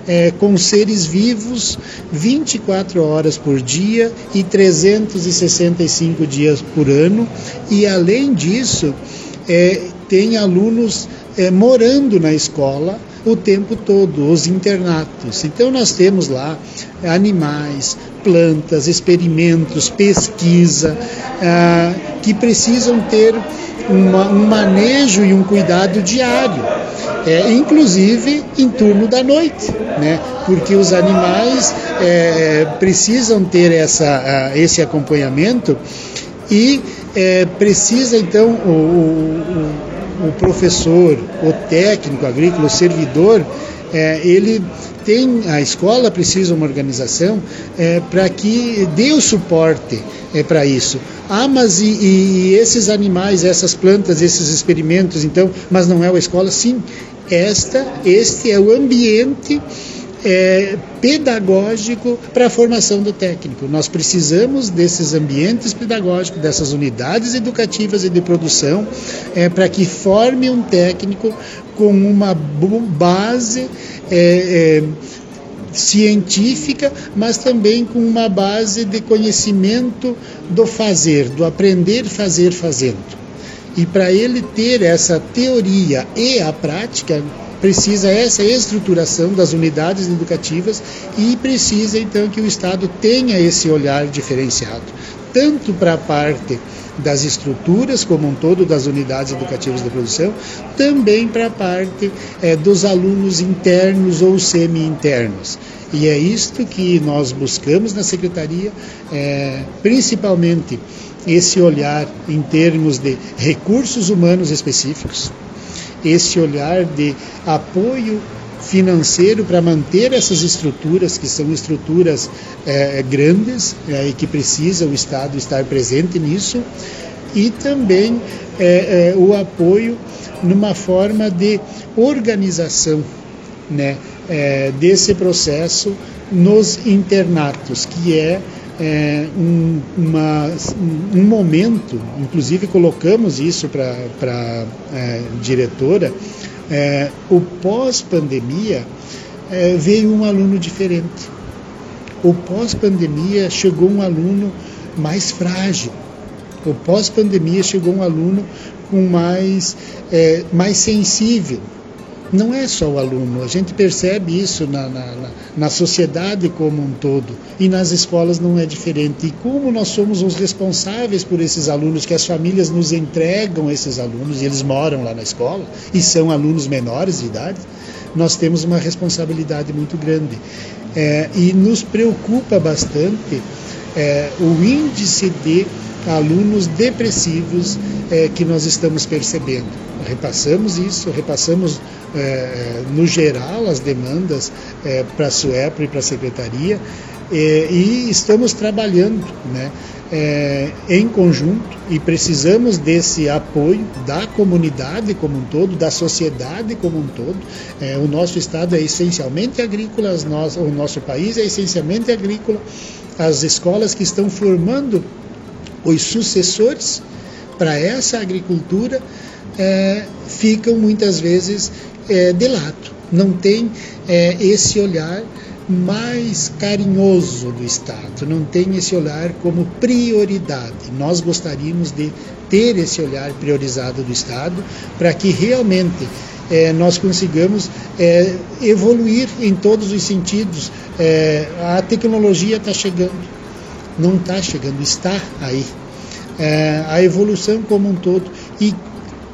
é, com seres vivos 24 horas por dia e 365 dias por ano, e além disso, é, tem alunos é, morando na escola o tempo todo, os internatos. Então, nós temos lá animais, plantas, experimentos, pesquisa, ah, que precisam ter uma, um manejo e um cuidado diário, é, inclusive em turno da noite, né? porque os animais é, precisam ter essa, esse acompanhamento e é, precisa então o, o, o, professor, o técnico agrícola, o servidor, é, ele tem a escola precisa uma organização é, para que dê o suporte é, para isso. Ah, mas e, e, esses animais, essas plantas, esses experimentos, então, mas não é a escola? Sim, esta, este é o ambiente é, pedagógico para a formação do técnico. Nós precisamos desses ambientes pedagógicos, dessas unidades educativas e de produção, é, para que forme um técnico com uma base é, é, científica, mas também com uma base de conhecimento do fazer, do aprender, fazer, fazendo. E para ele ter essa teoria e a prática, precisa essa estruturação das unidades educativas e precisa então que o Estado tenha esse olhar diferenciado, tanto para a parte das estruturas como um todo das unidades educativas da produção, também para a parte é, dos alunos internos ou semi-internos. E é isto que nós buscamos na secretaria, é, principalmente esse olhar em termos de recursos humanos específicos, esse olhar de apoio financeiro para manter essas estruturas, que são estruturas é, grandes é, e que precisa o Estado estar presente nisso, e também é, o apoio numa forma de organização né, desse processo nos internatos, que é é, um, uma, um momento, inclusive colocamos isso para a é, diretora, é, o pós-pandemia é, veio um aluno diferente. O pós-pandemia chegou um aluno mais frágil. O pós-pandemia chegou um aluno com mais, é, mais sensível não é só o aluno, a gente percebe isso na, na, na, sociedade como um todo e nas escolas não é diferente. E como nós somos os responsáveis por esses alunos, que as famílias nos entregam esses alunos e eles moram lá na escola e são alunos menores de idade, nós temos uma responsabilidade muito grande. É, e nos preocupa bastante é, o índice de alunos depressivos é, que nós estamos percebendo. Repassamos isso, repassamos é, no geral as demandas é, para a SUEPRO e para a Secretaria e estamos trabalhando né, em conjunto e precisamos desse apoio da comunidade como um todo, da sociedade como um todo. O nosso estado é essencialmente agrícola, o nosso país é essencialmente agrícola. As escolas que estão formando os sucessores para essa agricultura é, ficam muitas vezes é, de lado. Não tem é, esse olhar mais carinhoso do Estado, não tem esse olhar como prioridade. Nós gostaríamos de ter esse olhar priorizado do Estado para que realmente é, nós consigamos é, evoluir em todos os sentidos. É, a tecnologia está chegando, não está chegando, está aí. É, a evolução como um todo. E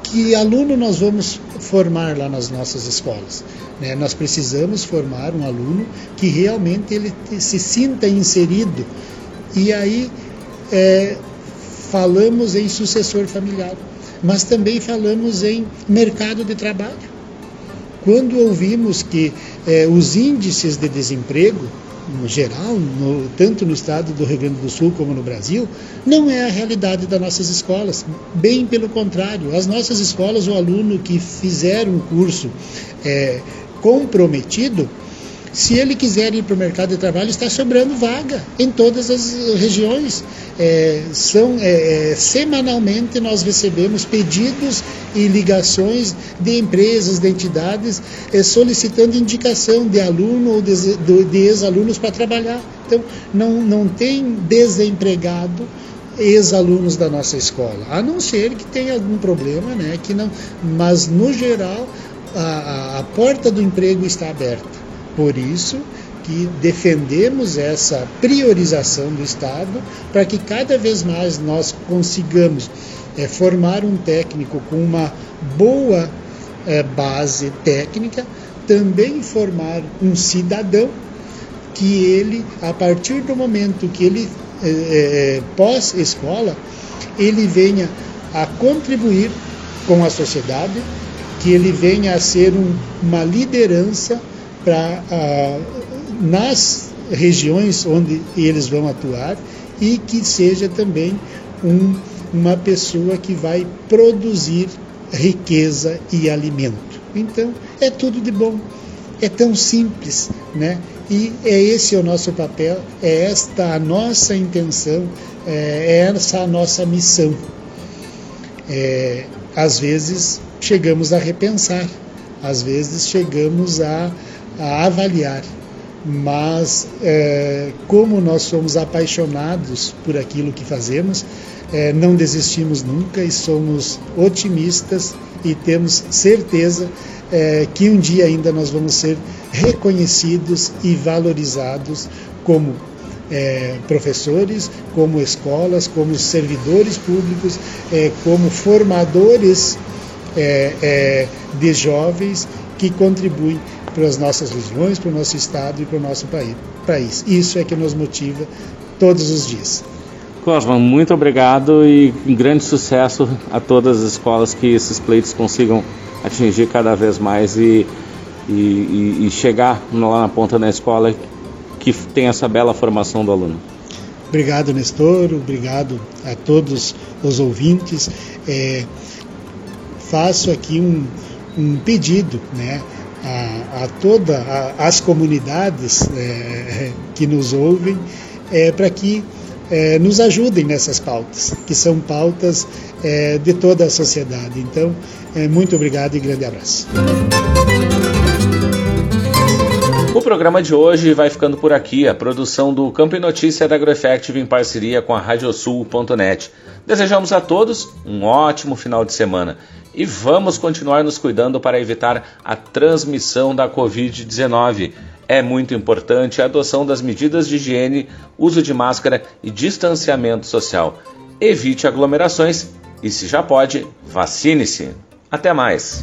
que aluno nós vamos formar lá nas nossas escolas? Né? Nós precisamos formar um aluno que realmente ele se sinta inserido. E aí é, falamos em sucessor familiar, mas também falamos em mercado de trabalho. Quando ouvimos que é, os índices de desemprego no geral, no, tanto no estado do Rio Grande do Sul como no Brasil, não é a realidade das nossas escolas. Bem pelo contrário, as nossas escolas, o aluno que fizer um curso é, comprometido, se ele quiser ir para o mercado de trabalho, está sobrando vaga em todas as regiões. É, são é, é, semanalmente nós recebemos pedidos e ligações de empresas, de entidades é, solicitando indicação de aluno ou de, de ex-alunos para trabalhar. Então, não, não tem desempregado ex-alunos da nossa escola, a não ser que tenha algum problema, né? Que não, mas no geral a, a porta do emprego está aberta. Por isso que defendemos essa priorização do Estado para que cada vez mais nós consigamos é, formar um técnico com uma boa é, base técnica, também formar um cidadão que ele, a partir do momento que ele é, pós-escola, ele venha a contribuir com a sociedade, que ele venha a ser um, uma liderança para ah, nas regiões onde eles vão atuar e que seja também um, uma pessoa que vai produzir riqueza e alimento. Então, é tudo de bom. É tão simples, né? E é esse o nosso papel, é esta a nossa intenção, é essa a nossa missão. É, às vezes chegamos a repensar, às vezes chegamos a a avaliar, mas é, como nós somos apaixonados por aquilo que fazemos, é, não desistimos nunca e somos otimistas e temos certeza é, que um dia ainda nós vamos ser reconhecidos e valorizados como é, professores, como escolas, como servidores públicos, é, como formadores é, é de jovens que contribuem para as nossas regiões, para o nosso estado e para o nosso país. Isso é que nos motiva todos os dias. Cosma, muito obrigado e grande sucesso a todas as escolas que esses pleitos consigam atingir cada vez mais e e, e, e chegar lá na ponta da escola que tem essa bela formação do aluno. Obrigado, Nestor. Obrigado a todos os ouvintes. É, faço aqui um, um pedido, né? A, a todas as comunidades é, que nos ouvem é, para que é, nos ajudem nessas pautas, que são pautas é, de toda a sociedade. Então, é, muito obrigado e grande abraço. Programa de hoje vai ficando por aqui. A produção do Campo e Notícia da AgroEffective em parceria com a Radiosul.net. Desejamos a todos um ótimo final de semana e vamos continuar nos cuidando para evitar a transmissão da Covid-19. É muito importante a adoção das medidas de higiene, uso de máscara e distanciamento social. Evite aglomerações e, se já pode, vacine-se. Até mais!